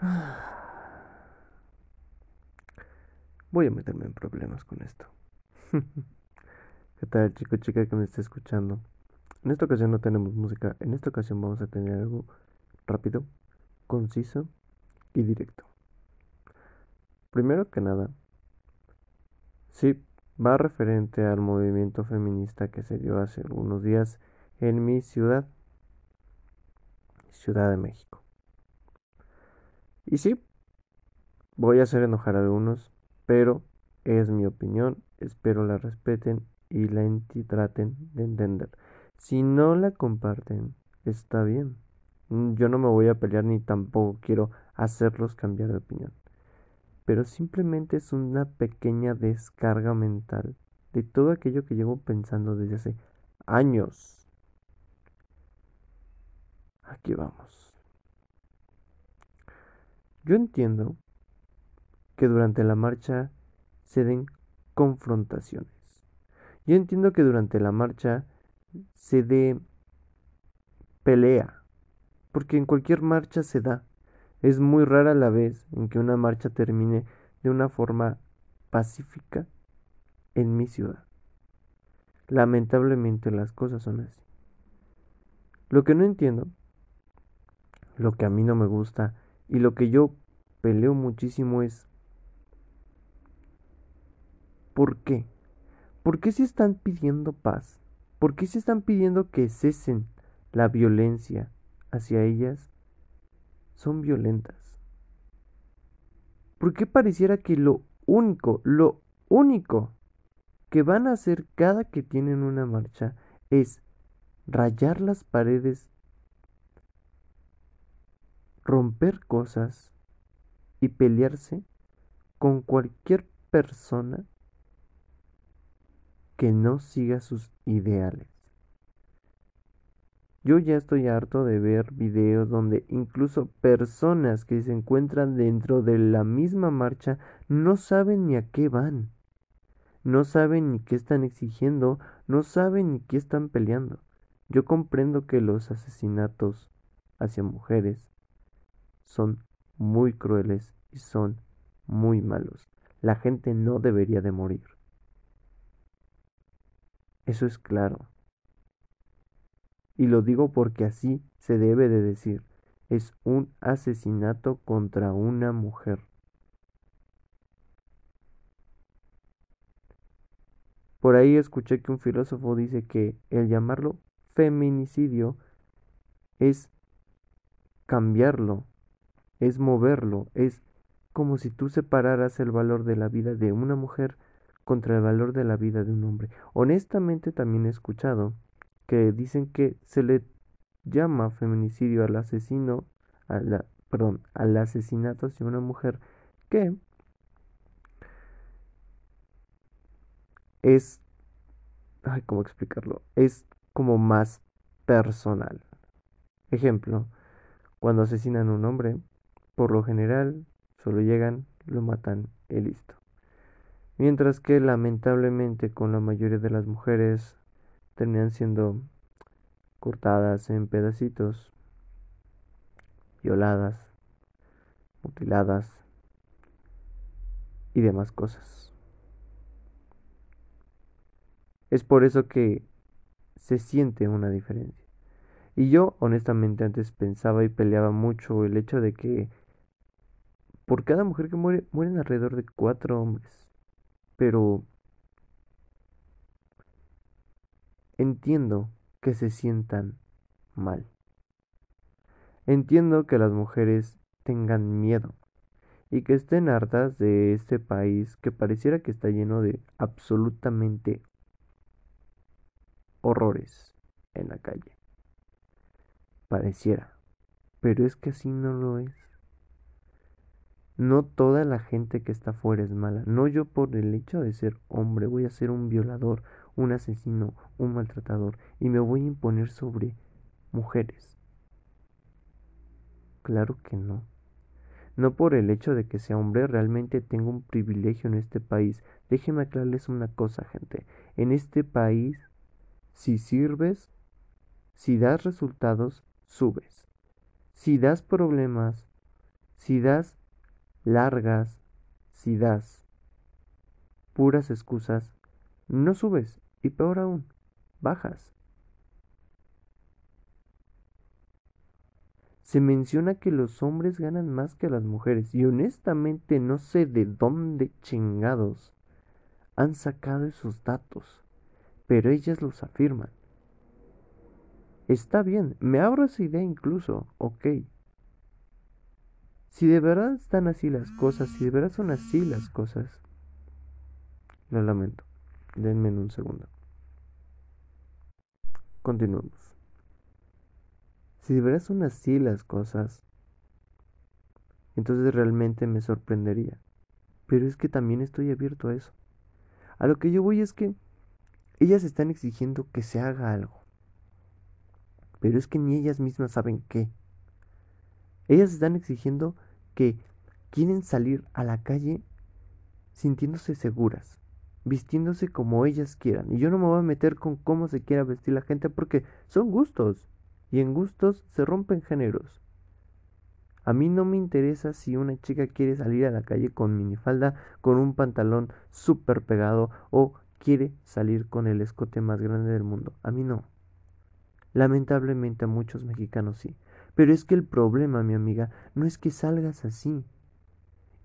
Voy a meterme en problemas con esto. ¿Qué tal, chico, chica que me está escuchando? En esta ocasión no tenemos música. En esta ocasión vamos a tener algo rápido, conciso y directo. Primero que nada, sí, va referente al movimiento feminista que se dio hace algunos días en mi ciudad, Ciudad de México. Y sí, voy a hacer enojar a algunos, pero es mi opinión, espero la respeten y la traten de entender. Si no la comparten, está bien. Yo no me voy a pelear ni tampoco quiero hacerlos cambiar de opinión. Pero simplemente es una pequeña descarga mental de todo aquello que llevo pensando desde hace años. Aquí vamos. Yo entiendo que durante la marcha se den confrontaciones. Yo entiendo que durante la marcha se dé pelea, porque en cualquier marcha se da. Es muy rara la vez en que una marcha termine de una forma pacífica en mi ciudad. Lamentablemente las cosas son así. Lo que no entiendo, lo que a mí no me gusta y lo que yo peleo muchísimo es ¿Por qué? ¿Por qué se están pidiendo paz? ¿Por qué se están pidiendo que cesen la violencia hacia ellas? Son violentas. ¿Por qué pareciera que lo único, lo único que van a hacer cada que tienen una marcha es rayar las paredes, romper cosas y pelearse con cualquier persona que no siga sus ideales. Yo ya estoy harto de ver videos donde incluso personas que se encuentran dentro de la misma marcha no saben ni a qué van, no saben ni qué están exigiendo, no saben ni qué están peleando. Yo comprendo que los asesinatos hacia mujeres son muy crueles y son muy malos. La gente no debería de morir. Eso es claro. Y lo digo porque así se debe de decir. Es un asesinato contra una mujer. Por ahí escuché que un filósofo dice que el llamarlo feminicidio es cambiarlo, es moverlo, es como si tú separaras el valor de la vida de una mujer contra el valor de la vida de un hombre. Honestamente también he escuchado que dicen que se le llama feminicidio al asesino, a perdón, al asesinato hacia una mujer que es, ay, ¿cómo explicarlo? Es como más personal. Ejemplo, cuando asesinan a un hombre, por lo general solo llegan, lo matan y listo. Mientras que lamentablemente con la mayoría de las mujeres terminan siendo cortadas en pedacitos, violadas, mutiladas y demás cosas. Es por eso que se siente una diferencia. Y yo honestamente antes pensaba y peleaba mucho el hecho de que por cada mujer que muere mueren alrededor de cuatro hombres. Pero entiendo que se sientan mal. Entiendo que las mujeres tengan miedo y que estén hartas de este país que pareciera que está lleno de absolutamente horrores en la calle. Pareciera, pero es que así no lo es. No toda la gente que está afuera es mala. No yo por el hecho de ser hombre voy a ser un violador, un asesino, un maltratador y me voy a imponer sobre mujeres. Claro que no. No por el hecho de que sea hombre realmente tengo un privilegio en este país. Déjenme aclararles una cosa, gente. En este país, si sirves, si das resultados, subes. Si das problemas, Si das largas, si das puras excusas, no subes y peor aún, bajas. Se menciona que los hombres ganan más que las mujeres y honestamente no sé de dónde chingados han sacado esos datos, pero ellas los afirman. Está bien, me abro esa idea incluso, ok. Si de verdad están así las cosas, si de verdad son así las cosas, lo lamento. Denme en un segundo. Continuemos. Si de verdad son así las cosas, entonces realmente me sorprendería. Pero es que también estoy abierto a eso. A lo que yo voy es que ellas están exigiendo que se haga algo. Pero es que ni ellas mismas saben qué. Ellas están exigiendo que quieren salir a la calle sintiéndose seguras, vistiéndose como ellas quieran. Y yo no me voy a meter con cómo se quiera vestir la gente porque son gustos. Y en gustos se rompen géneros. A mí no me interesa si una chica quiere salir a la calle con minifalda, con un pantalón súper pegado o quiere salir con el escote más grande del mundo. A mí no. Lamentablemente a muchos mexicanos sí. Pero es que el problema, mi amiga, no es que salgas así.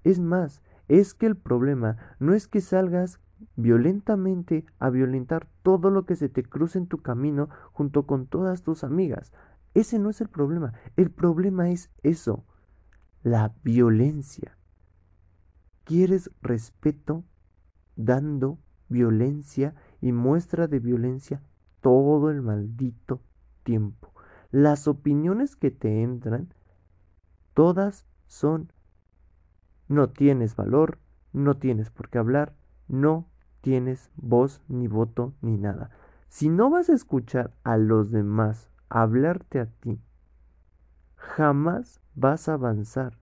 Es más, es que el problema no es que salgas violentamente a violentar todo lo que se te cruce en tu camino junto con todas tus amigas. Ese no es el problema. El problema es eso, la violencia. ¿Quieres respeto dando violencia y muestra de violencia todo el maldito tiempo? Las opiniones que te entran, todas son no tienes valor, no tienes por qué hablar, no tienes voz ni voto ni nada. Si no vas a escuchar a los demás hablarte a ti, jamás vas a avanzar,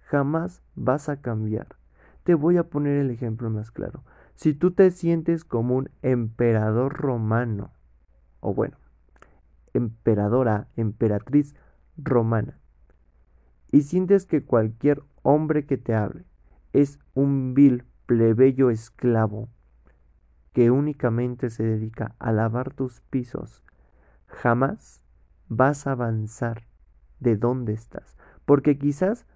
jamás vas a cambiar. Te voy a poner el ejemplo más claro. Si tú te sientes como un emperador romano, o bueno, emperadora, emperatriz romana, y sientes que cualquier hombre que te hable es un vil plebeyo esclavo, que únicamente se dedica a lavar tus pisos, jamás vas a avanzar de dónde estás. Porque quizás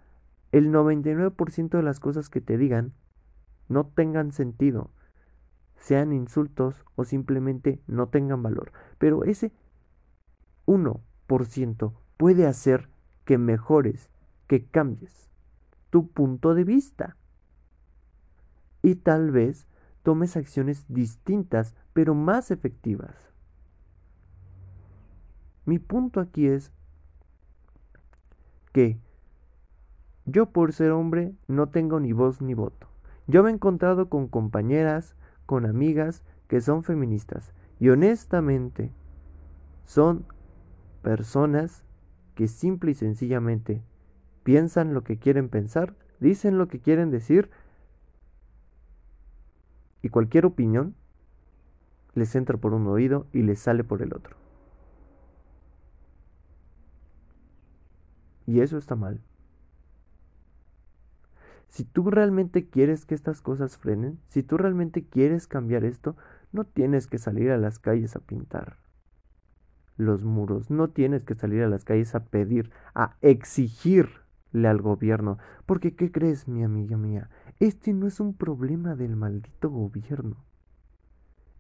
el 99% de las cosas que te digan no tengan sentido, sean insultos o simplemente no tengan valor. Pero ese 1% puede hacer que mejores, que cambies tu punto de vista. Y tal vez tomes acciones distintas, pero más efectivas. Mi punto aquí es que yo por ser hombre no tengo ni voz ni voto. Yo me he encontrado con compañeras, con amigas que son feministas y honestamente son personas que simple y sencillamente piensan lo que quieren pensar, dicen lo que quieren decir y cualquier opinión les entra por un oído y les sale por el otro. Y eso está mal. Si tú realmente quieres que estas cosas frenen, si tú realmente quieres cambiar esto, no tienes que salir a las calles a pintar los muros, no tienes que salir a las calles a pedir, a exigirle al gobierno, porque ¿qué crees, mi amiga mía? Este no es un problema del maldito gobierno.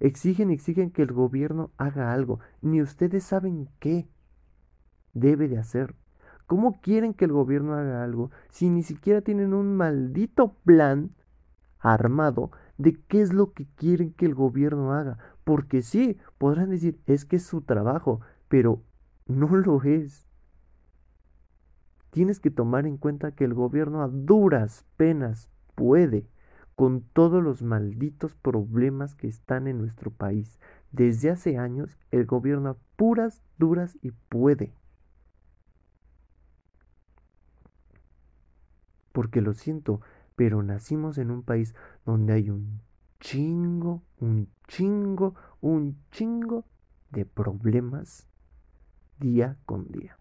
Exigen, exigen que el gobierno haga algo, ni ustedes saben qué debe de hacer. ¿Cómo quieren que el gobierno haga algo si ni siquiera tienen un maldito plan armado de qué es lo que quieren que el gobierno haga? Porque sí, podrán decir, es que es su trabajo, pero no lo es. Tienes que tomar en cuenta que el gobierno a duras penas puede con todos los malditos problemas que están en nuestro país. Desde hace años el gobierno a puras, duras y puede. Porque lo siento, pero nacimos en un país donde hay un chingo, un chingo, un chingo de problemas día con día.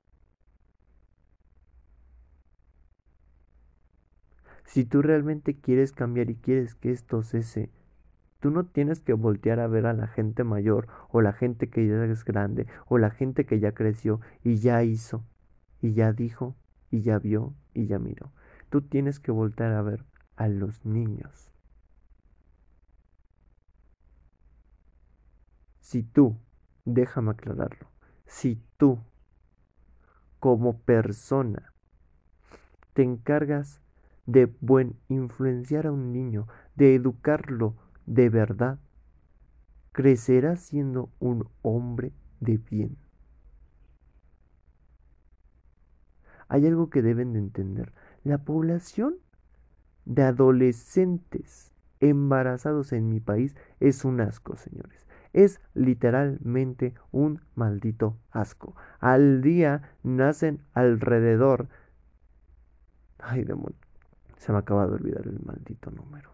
Si tú realmente quieres cambiar y quieres que esto cese, tú no tienes que voltear a ver a la gente mayor o la gente que ya es grande o la gente que ya creció y ya hizo y ya dijo y ya vio y ya miró. Tú tienes que voltear a ver a los niños. Si tú, déjame aclararlo, si tú como persona te encargas de influenciar a un niño, de educarlo de verdad, crecerá siendo un hombre de bien. Hay algo que deben de entender. La población de adolescentes embarazados en mi país es un asco, señores. Es literalmente un maldito asco. Al día nacen alrededor... Ay, demonio. Se me acaba de olvidar el maldito número.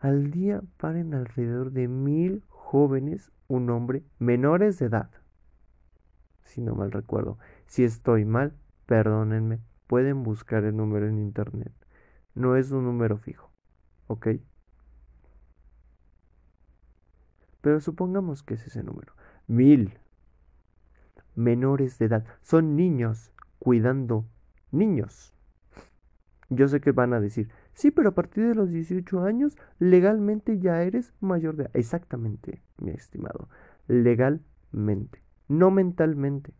Al día paren alrededor de mil jóvenes, un hombre, menores de edad. Si no mal recuerdo. Si estoy mal, perdónenme. Pueden buscar el número en internet. No es un número fijo. ¿Ok? Pero supongamos que es ese número. Mil menores de edad. Son niños cuidando niños. Yo sé que van a decir, sí, pero a partir de los 18 años legalmente ya eres mayor de edad. Exactamente, mi estimado. Legalmente, no mentalmente.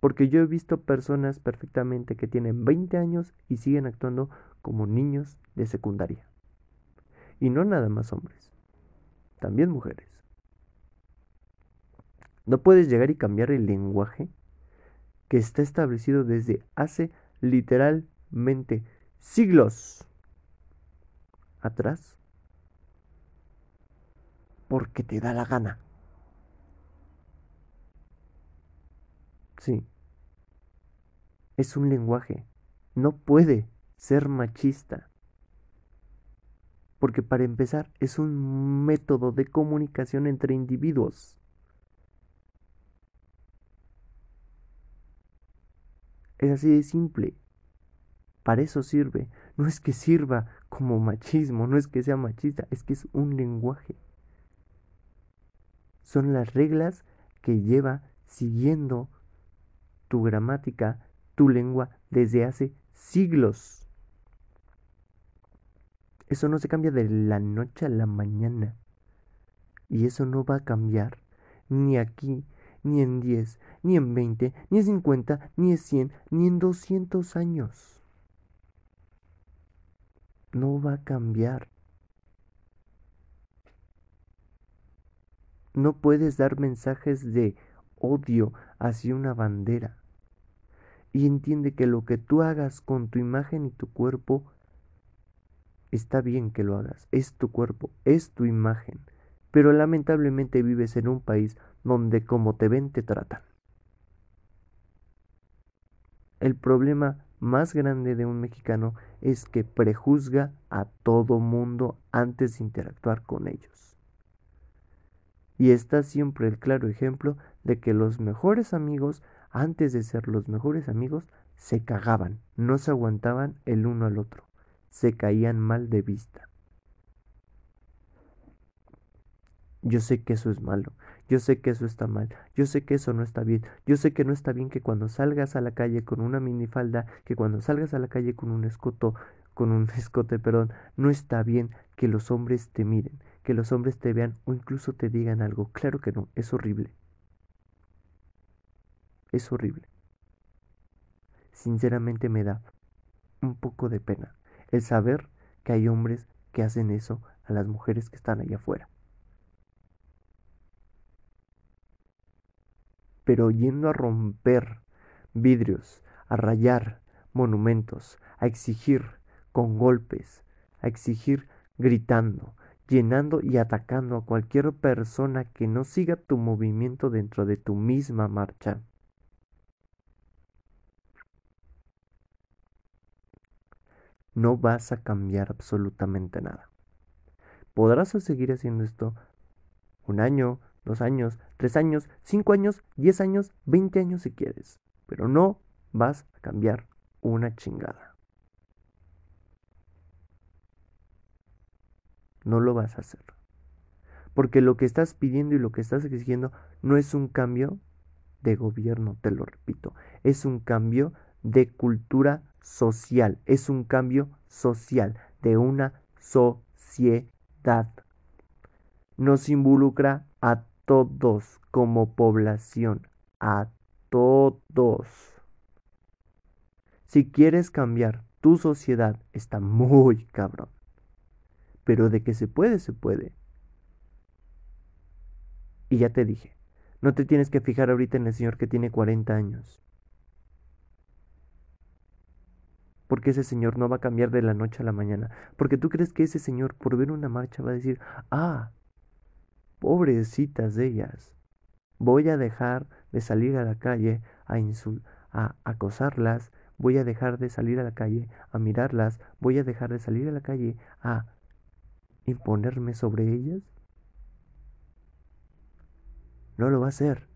Porque yo he visto personas perfectamente que tienen 20 años y siguen actuando como niños de secundaria. Y no nada más hombres, también mujeres. No puedes llegar y cambiar el lenguaje que está establecido desde hace literalmente siglos atrás porque te da la gana. Sí. Es un lenguaje. No puede ser machista. Porque para empezar es un método de comunicación entre individuos. Es así de simple. Para eso sirve. No es que sirva como machismo, no es que sea machista, es que es un lenguaje. Son las reglas que lleva siguiendo tu gramática, tu lengua desde hace siglos. Eso no se cambia de la noche a la mañana. Y eso no va a cambiar ni aquí, ni en 10, ni en 20, ni en 50, ni en 100, ni en 200 años. No va a cambiar. No puedes dar mensajes de odio hacia una bandera. Y entiende que lo que tú hagas con tu imagen y tu cuerpo, está bien que lo hagas. Es tu cuerpo, es tu imagen. Pero lamentablemente vives en un país donde como te ven te tratan. El problema más grande de un mexicano es que prejuzga a todo mundo antes de interactuar con ellos. Y está siempre el claro ejemplo de que los mejores amigos, antes de ser los mejores amigos, se cagaban, no se aguantaban el uno al otro, se caían mal de vista. Yo sé que eso es malo, yo sé que eso está mal, yo sé que eso no está bien, yo sé que no está bien que cuando salgas a la calle con una minifalda, que cuando salgas a la calle con un escoto, con un escote, perdón, no está bien que los hombres te miren, que los hombres te vean o incluso te digan algo. Claro que no, es horrible. Es horrible. Sinceramente me da un poco de pena el saber que hay hombres que hacen eso a las mujeres que están allá afuera. pero yendo a romper vidrios, a rayar monumentos, a exigir con golpes, a exigir gritando, llenando y atacando a cualquier persona que no siga tu movimiento dentro de tu misma marcha. No vas a cambiar absolutamente nada. Podrás seguir haciendo esto un año, dos años, tres años, cinco años, diez años, veinte años si quieres. Pero no vas a cambiar una chingada. No lo vas a hacer. Porque lo que estás pidiendo y lo que estás exigiendo no es un cambio de gobierno, te lo repito, es un cambio de cultura social, es un cambio social, de una sociedad. Nos involucra a todos como población, a todos. Si quieres cambiar tu sociedad, está muy cabrón. Pero de que se puede, se puede. Y ya te dije, no te tienes que fijar ahorita en el señor que tiene 40 años. Porque ese señor no va a cambiar de la noche a la mañana. Porque tú crees que ese señor por ver una marcha va a decir, ah, pobrecitas de ellas. Voy a dejar de salir a la calle a, a acosarlas. Voy a dejar de salir a la calle a mirarlas. Voy a dejar de salir a la calle a imponerme sobre ellas. No lo va a hacer.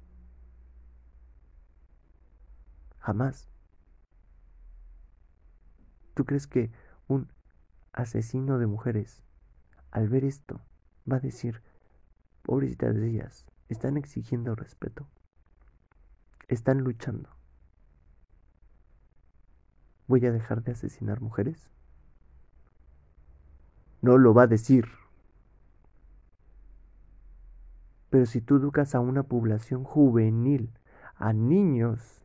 Jamás. ¿Tú crees que un asesino de mujeres, al ver esto, va a decir, pobrecitas de ellas, están exigiendo respeto, están luchando? ¿Voy a dejar de asesinar mujeres? No lo va a decir. Pero si tú educas a una población juvenil, a niños,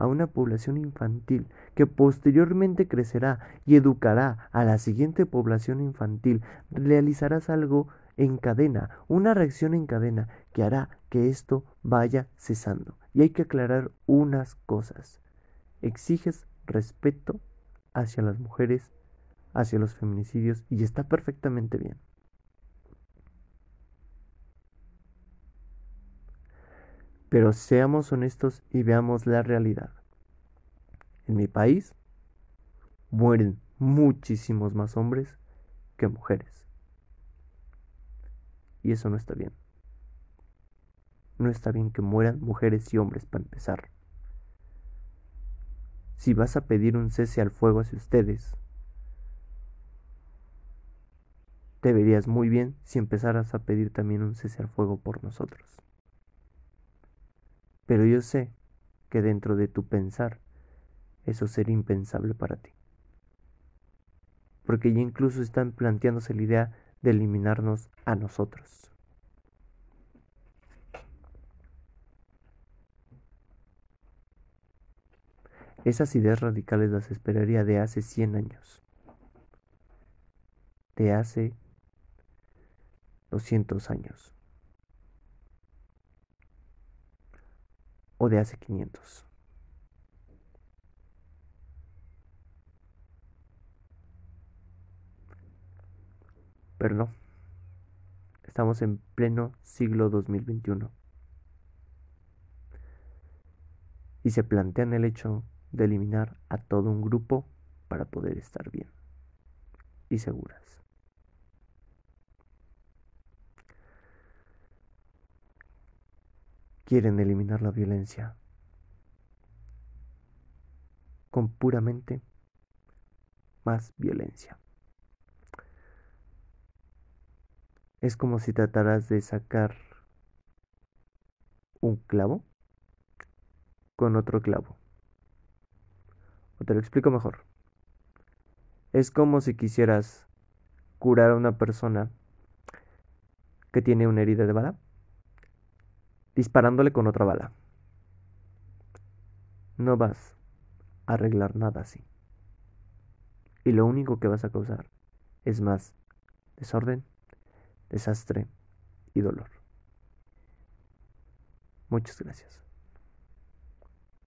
a una población infantil, que posteriormente crecerá y educará a la siguiente población infantil, realizarás algo en cadena, una reacción en cadena que hará que esto vaya cesando. Y hay que aclarar unas cosas. Exiges respeto hacia las mujeres, hacia los feminicidios, y está perfectamente bien. Pero seamos honestos y veamos la realidad. En mi país mueren muchísimos más hombres que mujeres. Y eso no está bien. No está bien que mueran mujeres y hombres para empezar. Si vas a pedir un cese al fuego hacia ustedes, te verías muy bien si empezaras a pedir también un cese al fuego por nosotros. Pero yo sé que dentro de tu pensar eso sería impensable para ti. Porque ya incluso están planteándose la idea de eliminarnos a nosotros. Esas ideas radicales las esperaría de hace 100 años, de hace 200 años. O de hace 500. Pero no, estamos en pleno siglo 2021. Y se plantean el hecho de eliminar a todo un grupo para poder estar bien y seguras. Quieren eliminar la violencia con puramente más violencia. Es como si trataras de sacar un clavo con otro clavo. O te lo explico mejor. Es como si quisieras curar a una persona que tiene una herida de bala disparándole con otra bala. No vas a arreglar nada así. Y lo único que vas a causar es más desorden, desastre y dolor. Muchas gracias.